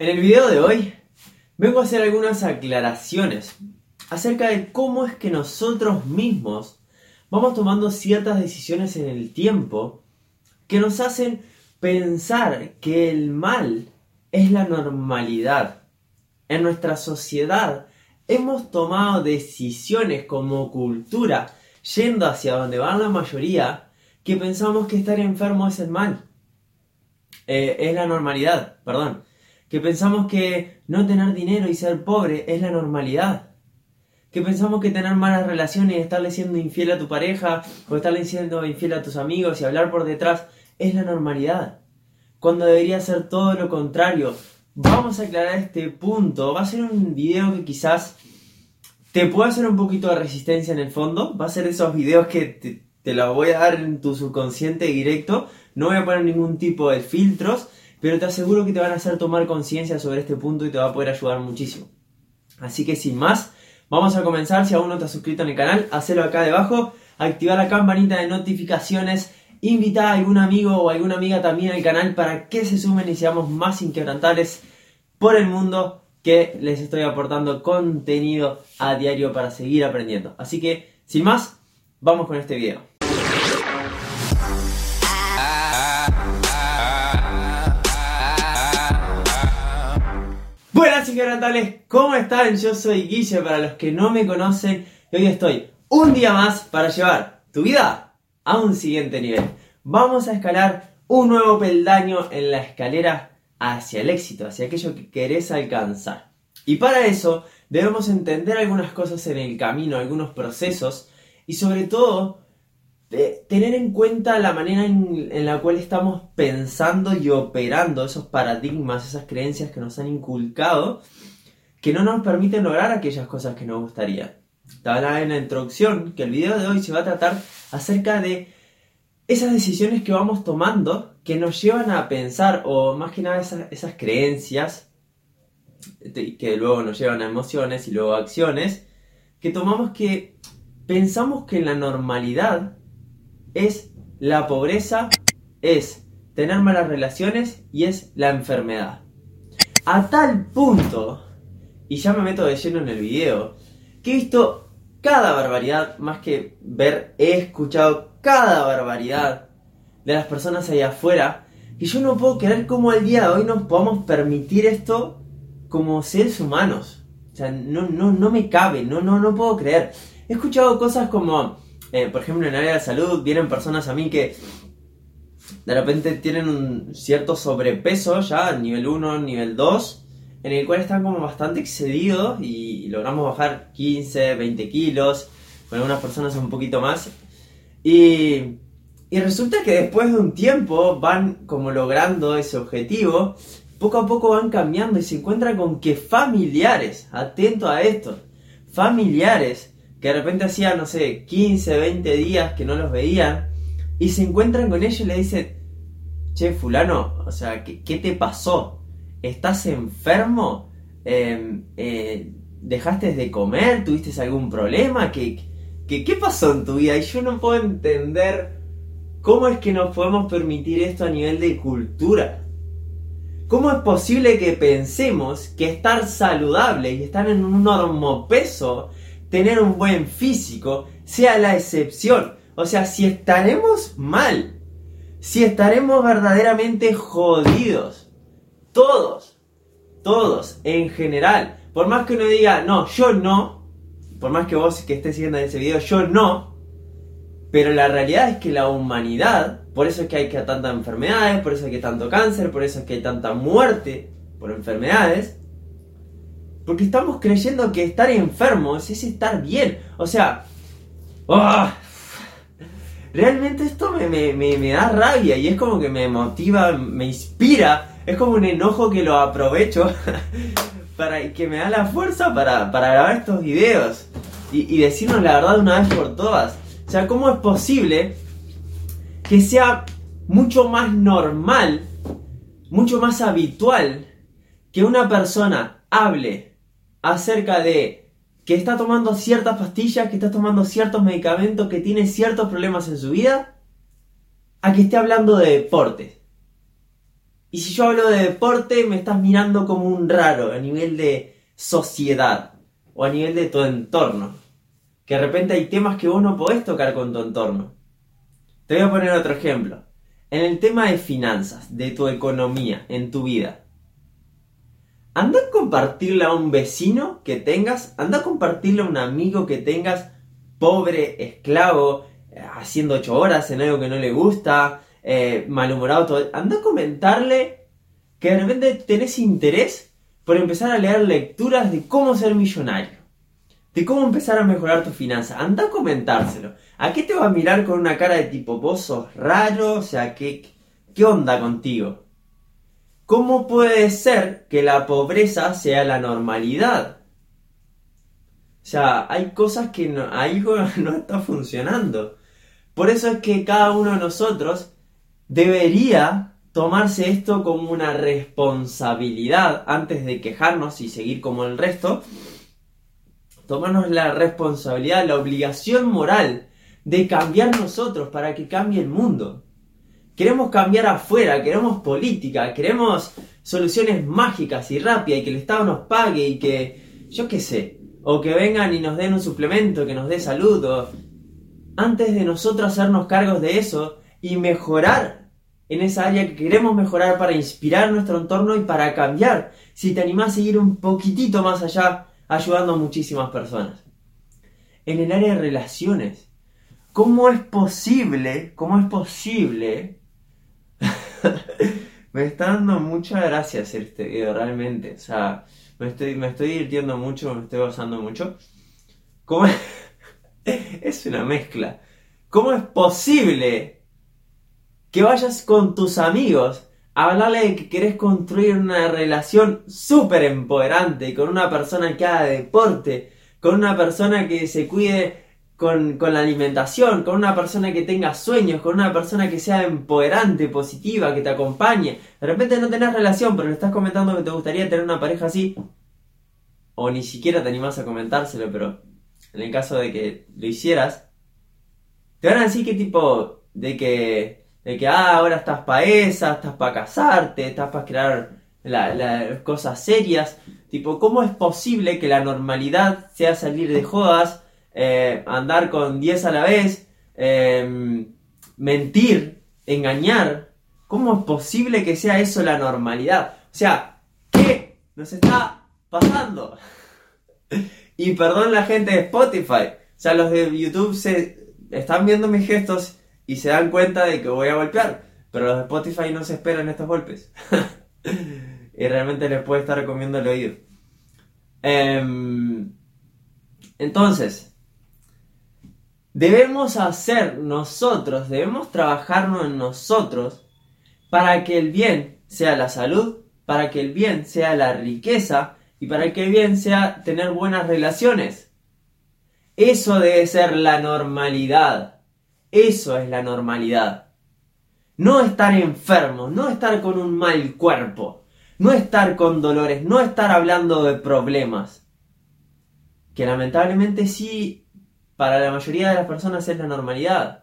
En el video de hoy vengo a hacer algunas aclaraciones acerca de cómo es que nosotros mismos vamos tomando ciertas decisiones en el tiempo que nos hacen pensar que el mal es la normalidad. En nuestra sociedad hemos tomado decisiones como cultura yendo hacia donde van la mayoría que pensamos que estar enfermo es el mal. Eh, es la normalidad, perdón que pensamos que no tener dinero y ser pobre es la normalidad, que pensamos que tener malas relaciones y estarle siendo infiel a tu pareja o estarle siendo infiel a tus amigos y hablar por detrás es la normalidad, cuando debería ser todo lo contrario. Vamos a aclarar este punto, va a ser un video que quizás te pueda hacer un poquito de resistencia en el fondo, va a ser esos videos que te, te los voy a dar en tu subconsciente directo, no voy a poner ningún tipo de filtros, pero te aseguro que te van a hacer tomar conciencia sobre este punto y te va a poder ayudar muchísimo. Así que sin más, vamos a comenzar. Si aún no te has suscrito en el canal, hacelo acá debajo, activa la campanita de notificaciones, invita a algún amigo o alguna amiga también al canal para que se sumen y seamos más inquebrantables por el mundo que les estoy aportando contenido a diario para seguir aprendiendo. Así que, sin más, vamos con este video. Buenas inquebrantables, ¿cómo están? Yo soy Guille para los que no me conocen y hoy estoy un día más para llevar tu vida a un siguiente nivel. Vamos a escalar un nuevo peldaño en la escalera hacia el éxito, hacia aquello que querés alcanzar. Y para eso debemos entender algunas cosas en el camino, algunos procesos y sobre todo tener en cuenta la manera en, la cual estamos pensando y operando esos paradigmas, esas creencias que nos han inculcado, que no nos permiten lograr aquellas cosas que nos gustaría. Te hablaba en la introducción que el video de hoy se va a tratar acerca de esas decisiones que vamos tomando que nos llevan a pensar, o más que nada esas, esas creencias, que luego nos llevan a emociones y luego a acciones, que tomamos que pensamos que en la normalidad es la pobreza, es tener malas relaciones y es la enfermedad. A tal punto, y ya me meto de lleno en el video, que he visto cada barbaridad, más que ver, he escuchado cada barbaridad de las personas allá afuera, que yo no puedo creer cómo al día de hoy nos podamos permitir esto como seres humanos. O sea, no, no, no me cabe, no, no, no puedo creer. He escuchado cosas como eh, por ejemplo, en el área de salud vienen personas a mí que de repente tienen un cierto sobrepeso ya, nivel 1, nivel 2, en el cual están como bastante excedidos y logramos bajar 15, 20 kilos, con algunas personas un poquito más. Y, y resulta que después de un tiempo van como logrando ese objetivo, poco a poco van cambiando y se encuentran con que familiares, atento a esto, familiares que de repente hacía, no sé, 15, 20 días que no los veían, y se encuentran con ellos y le dicen, che, fulano, o sea, ¿qué, te pasó? ¿Estás enfermo? Em, eh, ¿Dejaste de comer? ¿Tuviste algún problema? ¿Qué, qué, ¿Qué pasó en tu vida? Y yo no puedo entender cómo es que nos podemos permitir esto a nivel de cultura. ¿Cómo es posible que pensemos que estar saludable y estar en un normopeso tener un buen físico sea la excepción. O sea, si estaremos mal, si estaremos verdaderamente jodidos, todos, todos en general, por más que uno diga, no, yo no, por más que vos que estés siguiendo ese video, yo no, pero la realidad es que la humanidad, por eso es que hay tantas enfermedades, por eso hay que tanto cáncer, por eso es que hay tanta muerte por enfermedades, porque estamos creyendo que estar enfermos es estar bien. O sea, ¡ah! realmente esto me, da rabia y es como que me motiva, me inspira. Es como un enojo que lo aprovecho para que me da la fuerza para, grabar estos videos y, y decirnos la verdad una vez por todas. O sea, ¿cómo es posible que sea mucho más normal, mucho más habitual que una persona hable acerca de que está tomando ciertas pastillas, que está tomando ciertos medicamentos, que tiene ciertos problemas en su vida, a que esté hablando de deportes. Y si yo hablo de deporte, me estás mirando como un raro a nivel de sociedad o a nivel de tu entorno. Que de repente hay temas que vos no podés tocar con tu entorno. Te voy a poner otro ejemplo. En el tema de finanzas, de tu economía, en tu vida. Anda a compartirle a un vecino que tengas, anda a compartirle a un amigo que tengas, pobre, esclavo, eh, haciendo ocho horas en algo que no le gusta, eh, malhumorado, todo. anda a comentarle que de repente tenés interés por empezar a leer lecturas de cómo ser millonario, de cómo empezar a mejorar tu finanza. Anda a comentárselo. ¿A qué te va a mirar con una cara de tipo, vos sos raro? O sea, ¿qué, qué onda contigo? ¿Cómo puede ser que la pobreza sea la normalidad? O sea, hay cosas que no, algo no está funcionando. Por eso es que cada uno de nosotros debería tomarse esto como una responsabilidad antes de quejarnos y seguir como el resto. Tomarnos la responsabilidad, la obligación moral de cambiar nosotros para que cambie el mundo. Queremos cambiar afuera, queremos política, queremos soluciones mágicas y rápidas y que el Estado nos pague y que, yo qué sé, o que vengan y nos den un suplemento, que nos dé salud, o antes de nosotros hacernos cargos de eso y mejorar en esa área que queremos mejorar para inspirar nuestro entorno y para cambiar. Si te animás a seguir un poquitito más allá, ayudando a muchísimas personas. En el área de relaciones, ¿cómo es posible, cómo es posible? me está dando mucha gracia este video, realmente. O sea, me estoy, me estoy divirtiendo mucho, me estoy gozando mucho. ¿Cómo es? es una mezcla. ¿Cómo es posible que vayas con tus amigos a hablarle de que querés construir una relación súper empoderante con una persona que haga deporte, con una persona que se cuide con, la alimentación, con una persona que tenga sueños, con una persona que sea empoderante, positiva, que te acompañe. De repente no tenés relación, pero le estás comentando que te gustaría tener una pareja así. O ni siquiera te animás a comentárselo, pero en el caso de que lo hicieras, te van a decir que tipo, de que de que ah, ahora estás para esa, estás para casarte, estás para crear las cosas serias. Tipo, ¿cómo es posible que la normalidad sea salir de jodas, eh, andar con 10 a la vez, em, mentir, engañar? ¿Cómo es posible que sea eso la normalidad? O sea, ¿qué nos está pasando? y perdón la gente de Spotify. O sea, los de YouTube se están viendo mis gestos y se dan cuenta de que voy a golpear. Pero los de Spotify no se esperan estos golpes. y realmente les puede estar comiendo el oído. Em, entonces, debemos hacer nosotros, debemos trabajarnos en nosotros para que el bien sea la salud, para que el bien sea la riqueza y para que el bien sea tener buenas relaciones. Eso debe ser la normalidad. Eso es la normalidad. No estar enfermo, no estar con un mal cuerpo, no estar con dolores, no estar hablando de problemas. Que lamentablemente sí, para la mayoría de las personas es la normalidad.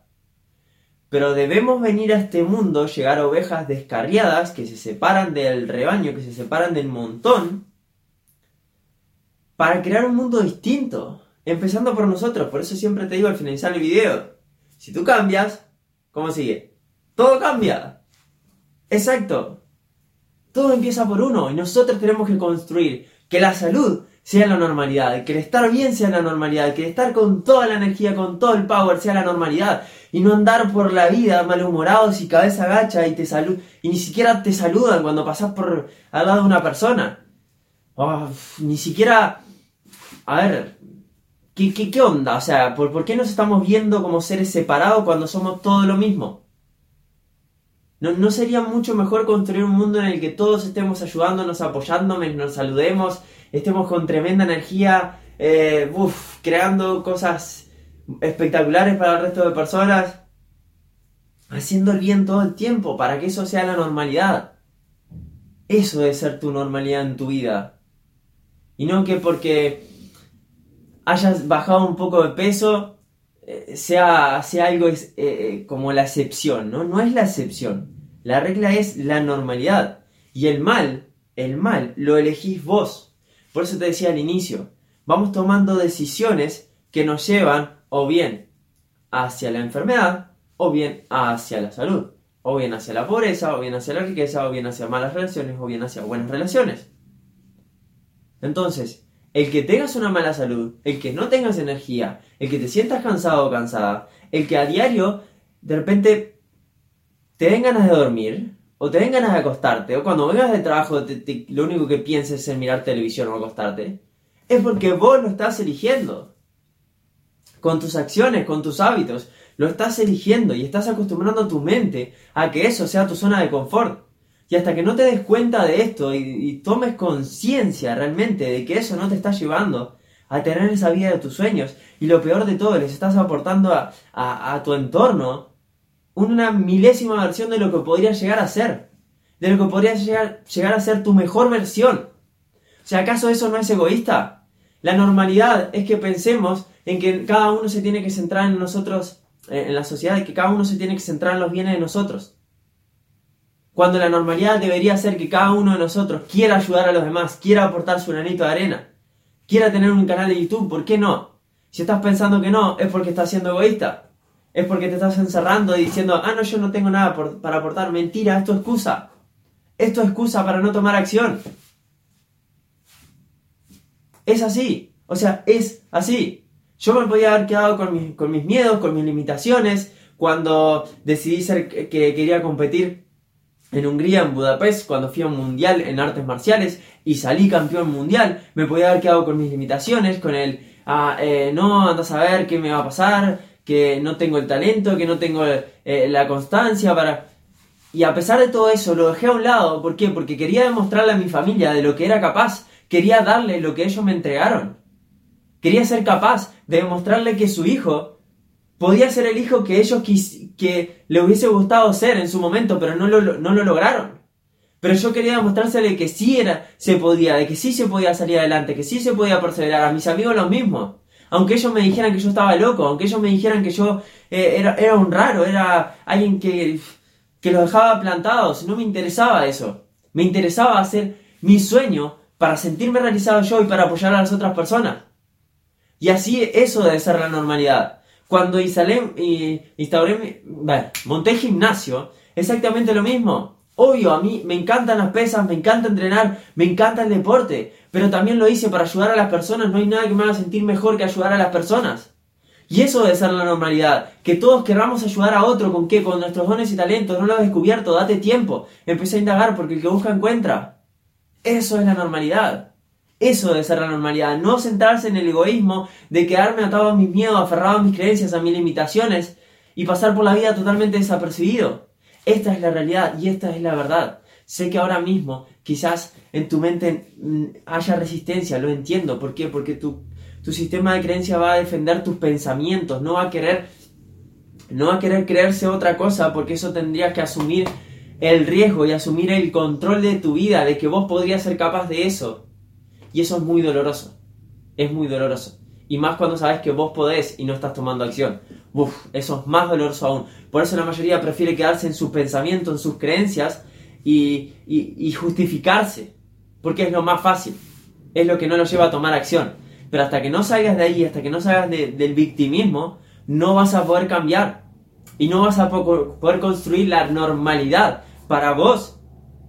Pero debemos venir a este mundo, llegar a ovejas descarriadas que se separan del rebaño, que se separan del montón, para crear un mundo distinto. Empezando por nosotros, por eso siempre te digo al finalizar el video, si tú cambias, ¿cómo sigue? Todo cambia. Exacto. Todo empieza por uno y nosotros tenemos que construir que la salud sea la normalidad, que el estar bien sea la normalidad, que el estar con toda la energía, con todo el power sea la normalidad y no andar por la vida malhumorados y cabeza agacha y te salud y ni siquiera te saludan cuando pasas por al lado de una persona. ni siquiera a ver, ¿Qué, qué, onda? O sea, ¿por, ¿por, qué nos estamos viendo como seres separados cuando somos todo lo mismo? ¿No, ¿No sería mucho mejor construir un mundo en el que todos estemos ayudándonos, apoyándonos, nos saludemos, estemos con tremenda energía, eh, creando cosas espectaculares para el resto de personas? Haciendo el bien todo el tiempo para que eso sea la normalidad. Eso debe ser tu normalidad en tu vida. Y no que porque hayas bajado un poco de peso eh, sea, sea algo eh, como la excepción, ¿no? No es la excepción. La regla es la normalidad. Y el mal, el mal, lo elegís vos. Por eso te decía al inicio, vamos tomando decisiones que nos llevan o bien hacia la enfermedad o bien hacia la salud. O bien hacia la pobreza, o bien hacia la riqueza, o bien hacia malas relaciones, o bien hacia buenas relaciones. Entonces, el que tengas una mala salud, el que no tengas energía, el que te sientas cansado o cansada, el que a diario de repente te den ganas de dormir, o te den ganas de acostarte, o cuando vengas de trabajo lo único que pienses es en mirar televisión o acostarte, es porque vos lo estás eligiendo. Con tus acciones, con tus hábitos, lo estás eligiendo y estás acostumbrando a tu mente a que eso sea tu zona de confort. Y hasta que no te des cuenta de esto y, tomes conciencia realmente de que eso no te está llevando a tener esa vida de tus sueños, y lo peor de todo, les estás aportando a, tu entorno una milésima versión de lo que podría llegar a ser, de lo que podría llegar, llegar a ser tu mejor versión. O sea, ¿acaso eso no es egoísta? La normalidad es que pensemos en que cada uno se tiene que centrar en nosotros, eh, en la sociedad, y que cada uno se tiene que centrar en los bienes de nosotros. Cuando la normalidad debería ser que cada uno de nosotros quiera ayudar a los demás, quiera aportar su granito de arena, quiera tener un canal de YouTube, ¿por qué no? Si estás pensando que no, es porque estás siendo egoísta. Es porque te estás encerrando y diciendo, ah, no, yo no tengo nada para aportar. Mentira, esto es excusa. Esto es excusa para no tomar acción. Es así. O sea, es así. Yo me podía haber quedado con, con mis miedos, con mis limitaciones, cuando decidí ser, que quería competir en Hungría, en Budapest, cuando fui a un mundial en artes marciales y salí campeón mundial, me podía haber quedado con mis limitaciones, con el, ah, eh, no, andas a ver qué me va a pasar, que no tengo el talento, que no tengo eh, la constancia para... Y a pesar de todo eso, lo dejé a un lado. ¿Por qué? Porque quería demostrarle a mi familia de lo que era capaz. Quería darle lo que ellos me entregaron. Quería ser capaz de demostrarle que su hijo podía ser el hijo que ellos que le hubiese gustado ser en su momento, pero no lo, no lo lograron. Pero yo quería demostrársele que sí era, se podía, de que sí se podía salir adelante, que sí se podía perseverar. A mis amigos lo mismo. Aunque ellos me dijeran que yo estaba loco, aunque ellos me dijeran que yo eh, era, era un raro, era alguien que, que los dejaba plantados, no me interesaba eso. Me interesaba hacer mi sueño para sentirme realizado yo y para apoyar a las otras personas. Y así eso debe ser la normalidad. Cuando instalé, instauré, bueno, monté gimnasio, exactamente lo mismo. Obvio, a mí me encantan las pesas, me encanta entrenar, me encanta el deporte, pero también lo hice para ayudar a las personas. No hay nada que me haga sentir mejor que ayudar a las personas. Y eso debe ser la normalidad. Que todos querramos ayudar a otro con qué? Con nuestros dones y talentos. No lo has descubierto, date tiempo. Empecé a indagar porque el que busca encuentra. Eso es la normalidad. Eso debe ser la normalidad, no centrarse en el egoísmo de quedarme atado a mis miedos, aferrado a mis creencias, a mis limitaciones y pasar por la vida totalmente desapercibido. Esta es la realidad y esta es la verdad. Sé que ahora mismo quizás en tu mente mm, haya resistencia, lo entiendo. ¿Por qué? Porque tu, tu sistema de creencia va a defender tus pensamientos, no va a querer no va a querer creerse otra cosa porque eso tendrías que asumir el riesgo y asumir el control de tu vida, de que vos podrías ser capaz de eso. Y eso es muy doloroso. Es muy doloroso. Y más cuando sabes que vos podés y no estás tomando acción. Uf, eso es más doloroso aún. Por eso la mayoría prefiere quedarse en sus pensamientos, en sus creencias y, justificarse. Porque es lo más fácil. Es lo que no lo lleva a tomar acción. Pero hasta que no salgas de ahí, hasta que no salgas del victimismo, no vas a poder cambiar. Y no vas a poder construir la normalidad para vos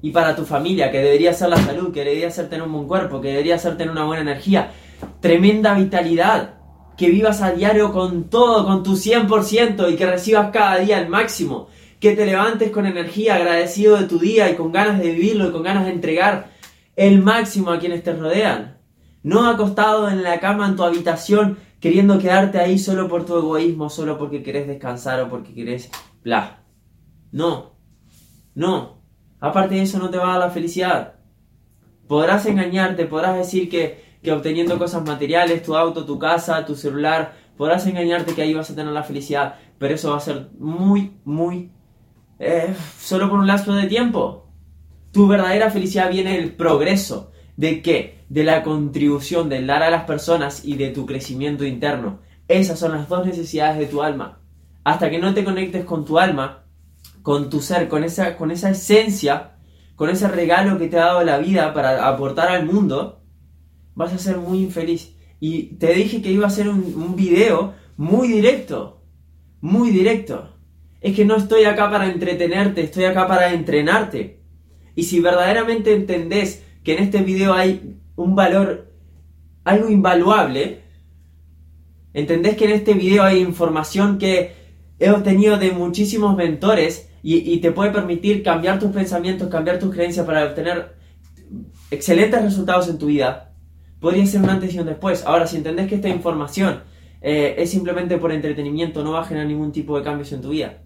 y para tu familia, que debería ser la salud, que debería ser tener un buen cuerpo, que debería ser tener una buena energía, tremenda vitalidad, que vivas a diario con todo, con tu 100% y que recibas cada día el máximo, que te levantes con energía, agradecido de tu día y con ganas de vivirlo y con ganas de entregar el máximo a quienes te rodean. No acostado en la cama en tu habitación queriendo quedarte ahí solo por tu egoísmo, solo porque querés descansar o porque querés bla. No, no, Aparte de eso no te va a dar la felicidad. Podrás engañarte, podrás decir que, obteniendo cosas materiales, tu auto, tu casa, tu celular, podrás engañarte que ahí vas a tener la felicidad, pero eso va a ser muy, muy... Eh, solo por un lapso de tiempo. Tu verdadera felicidad viene del progreso. ¿De qué? De la contribución, del dar a las personas y de tu crecimiento interno. Esas son las dos necesidades de tu alma. Hasta que no te conectes con tu alma, con tu ser, con esa, con esa esencia, con ese regalo que te ha dado la vida para aportar al mundo, vas a ser muy infeliz. Y te dije que iba a ser un, un video muy directo, muy directo. Es que no estoy acá para entretenerte, estoy acá para entrenarte. Y si verdaderamente entendés que en este video hay un valor, algo invaluable, entendés que en este video hay información que he obtenido de muchísimos mentores y, te puede permitir cambiar tus pensamientos, cambiar tus creencias para obtener excelentes resultados en tu vida, podría ser un antes y un después. Ahora, si entendés que esta información eh, es simplemente por entretenimiento, no va a generar ningún tipo de cambios en tu vida.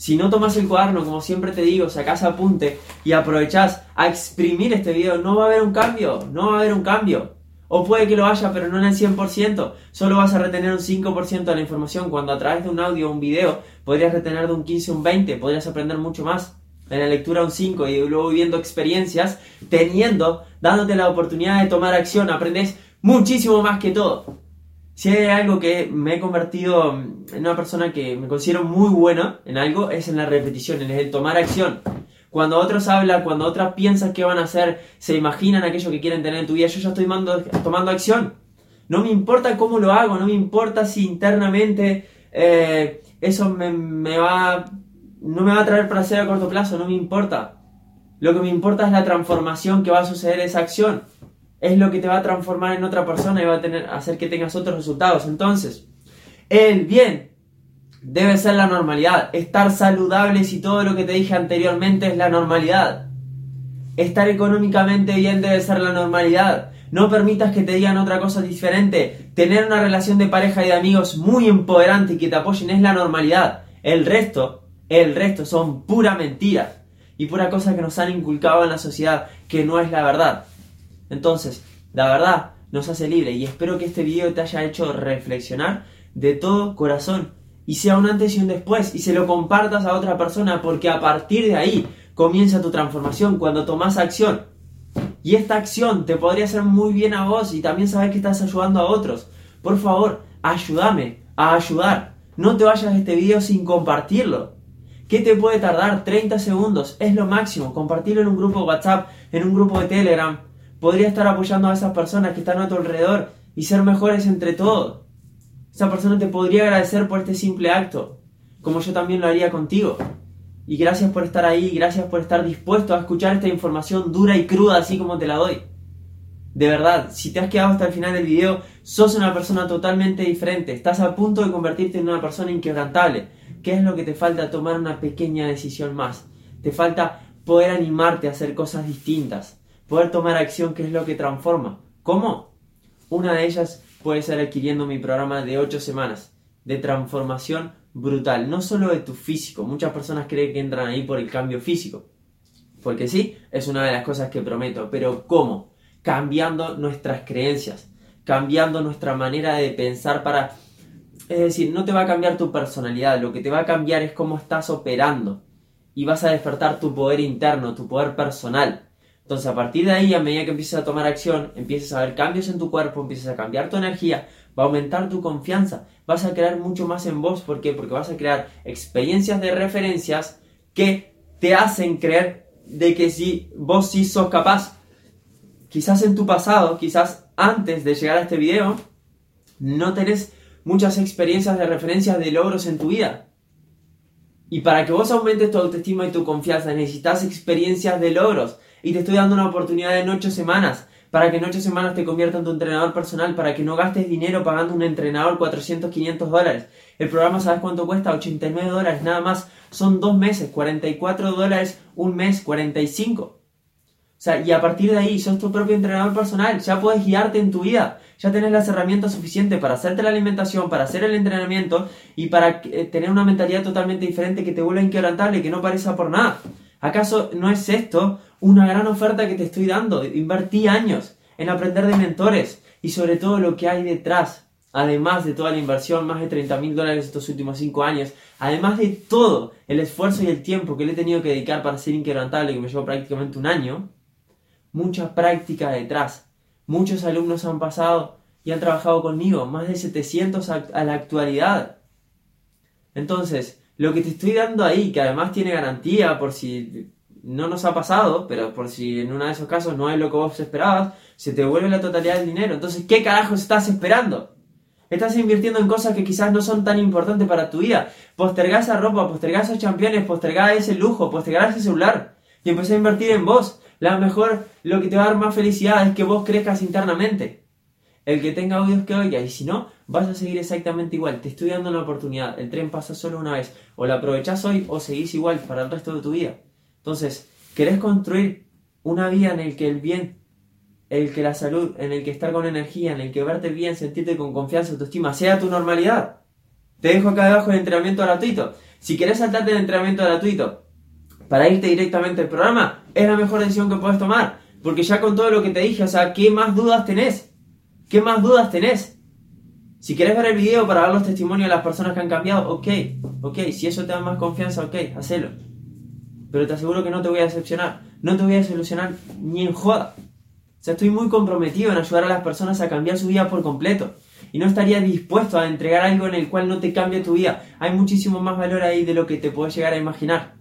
Si no tomas el cuaderno, como siempre te digo, sacas apunte y aprovechás a exprimir este video, no va a haber un cambio, no va a haber un cambio. O puede que lo haya, pero no en el 100%. Solo vas a retener un 5% de la información, cuando a través de un audio o un video podrías retener de un 15 a un 20, podrías aprender mucho más. En la lectura un 5 y luego viviendo experiencias, teniendo, dándote la oportunidad de tomar acción, aprendes muchísimo más que todo. Si hay algo que me he convertido en una persona que me considero muy buena en algo, es en la repetición, en el tomar acción. Cuando otros hablan, cuando otras piensan qué van a hacer, se imaginan aquello que quieren tener en tu vida, yo ya estoy tomando acción. No me importa cómo lo hago, no me importa si internamente eh, eso me, me va, no me va a traer placer a corto plazo, no me importa. Lo que me importa es la transformación que va a suceder esa acción es lo que te va a transformar en otra persona y va a tener, hacer que tengas otros resultados. Entonces, el bien debe ser la normalidad. Estar saludables y todo lo que te dije anteriormente es la normalidad. Estar económicamente bien debe ser la normalidad. No permitas que te digan otra cosa diferente. Tener una relación de pareja y de amigos muy empoderante y que te apoyen es la normalidad. El resto, el resto son pura mentira y pura cosa que nos han inculcado en la sociedad que no es la verdad. Entonces, la verdad nos hace libre y espero que este video te haya hecho reflexionar de todo corazón y sea un antes y un después y se lo compartas a otra persona porque a partir de ahí comienza tu transformación cuando tomas acción. Y esta acción te podría hacer muy bien a vos y también saber que estás ayudando a otros. Por favor, ayúdame a ayudar. No te vayas de este video sin compartirlo. ¿Qué te puede tardar? 30 segundos. Es lo máximo. Compartirlo en un grupo de WhatsApp, en un grupo de Telegram, podría estar apoyando a esas personas que están a tu alrededor y ser mejores entre todos. Esa persona te podría agradecer por este simple acto, como yo también lo haría contigo. Y gracias por estar ahí, gracias por estar dispuesto a escuchar esta información dura y cruda así como te la doy. De verdad, si te has quedado hasta el final del video, sos una persona totalmente diferente. Estás a punto de convertirte en una persona inquebrantable. ¿Qué es lo que te falta? Tomar una pequeña decisión más. Te falta poder animarte a hacer cosas distintas poder tomar acción, que es lo que transforma. ¿Cómo? Una de ellas puede ser adquiriendo mi programa de 8 semanas de transformación brutal, no solo de tu físico. Muchas personas creen que entran ahí por el cambio físico. Porque sí, es una de las cosas que prometo, pero ¿cómo? Cambiando nuestras creencias, cambiando nuestra manera de pensar para... Es decir, no te va a cambiar tu personalidad, lo que te va a cambiar es cómo estás operando y vas a despertar tu poder interno, tu poder personal. Entonces, a partir de ahí, a medida que empieces a tomar acción, empiezas a ver cambios en tu cuerpo, empiezas a cambiar tu energía, va a aumentar tu confianza, vas a crear mucho más en vos. ¿Por qué? Porque vas a crear experiencias de referencias que te hacen creer de que si vos sí sos capaz. Quizás en tu pasado, quizás antes de llegar a este video, no tenés muchas experiencias de referencias de logros en tu vida. Y para que vos aumentes tu autoestima y tu confianza, necesitas experiencias de logros y te estoy dando una oportunidad en 8 semanas para que en 8 semanas te conviertas en tu entrenador personal, para que no gastes dinero pagando un entrenador 400, 500 dólares. El programa, ¿sabes cuánto cuesta? 89 dólares, nada más. Son dos meses, 44 dólares un mes, 45. O sea, y a partir de ahí sos tu propio entrenador personal, ya puedes guiarte en tu vida, ya tenés las herramientas suficientes para hacerte la alimentación, para hacer el entrenamiento y para eh, tener una mentalidad totalmente diferente que te vuelva inquebrantable y que no parezca por nada. ¿Acaso no es esto una gran oferta que te estoy dando? Invertí años en aprender de mentores y sobre todo lo que hay detrás, además de toda la inversión, más de 30 mil dólares estos últimos 5 años, además de todo el esfuerzo y el tiempo que le he tenido que dedicar para ser inquebrantable, que me llevó prácticamente un año, mucha práctica detrás. Muchos alumnos han pasado y han trabajado conmigo, más de 700 a la actualidad. Entonces, lo que te estoy dando ahí, que además tiene garantía por si no nos ha pasado, pero por si en uno de esos casos no es lo que vos esperabas, se te vuelve la totalidad del dinero. Entonces, ¿qué carajos estás esperando? Estás invirtiendo en cosas que quizás no son tan importantes para tu vida. Postergar esa ropa, postergar esos championes, postergar ese lujo, postergar ese celular. Y empezar a invertir en vos. La mejor, lo que te va a dar más felicidad es que vos crezcas internamente. El que tenga audios que oiga, y si no, vas a seguir exactamente igual. Te estoy dando una oportunidad. El tren pasa solo una vez. O lo aprovechás hoy o seguís igual para el resto de tu vida. Entonces, ¿querés construir una vida en el que el bien, el que la salud, en el que estar con energía, en el que verte bien, sentirte con confianza, autoestima, sea tu normalidad? Te dejo acá abajo el entrenamiento gratuito. Si querés saltarte el entrenamiento gratuito para irte directamente al programa, es la mejor decisión que puedes tomar. Porque ya con todo lo que te dije, o sea, ¿qué más dudas tenés? ¿Qué más dudas tenés? Si quieres ver el video para ver los testimonios de las personas que han cambiado, ok, ok, si eso te da más confianza, ok, hacelo pero te aseguro que no te voy a decepcionar, no te voy a desilusionar ni en joda. O sea, estoy muy comprometido en ayudar a las personas a cambiar su vida por completo. Y no estaría dispuesto a entregar algo en el cual no te cambie tu vida. Hay muchísimo más valor ahí de lo que te puedes llegar a imaginar.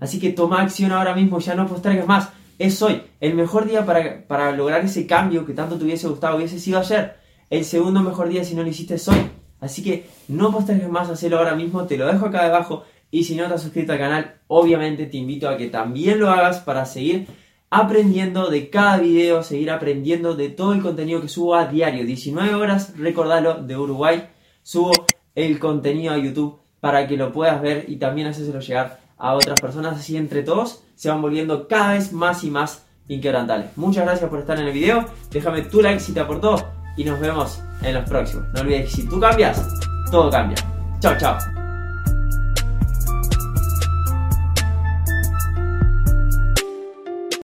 Así que toma acción ahora mismo, ya no postergues más. Es hoy. El mejor día para, para lograr ese cambio que tanto te hubiese gustado hubiese sido ayer. El segundo mejor día si no lo hiciste hoy. Así que no postergues más, hacelo ahora mismo. Te lo dejo acá debajo. Y si no te has suscrito al canal, obviamente te invito a que también lo hagas para seguir aprendiendo de cada video, seguir aprendiendo de todo el contenido que subo a diario. 19 horas, recordalo, de Uruguay. Subo el contenido a YouTube para que lo puedas ver y también hacérselo llegar a otras personas. Así entre todos se van volviendo cada vez más y más inquebrantables. Muchas gracias por estar en el video. Déjame tu like si te aportó y nos vemos en los próximos. No olvides que si tú cambias, todo cambia. Chao, chao.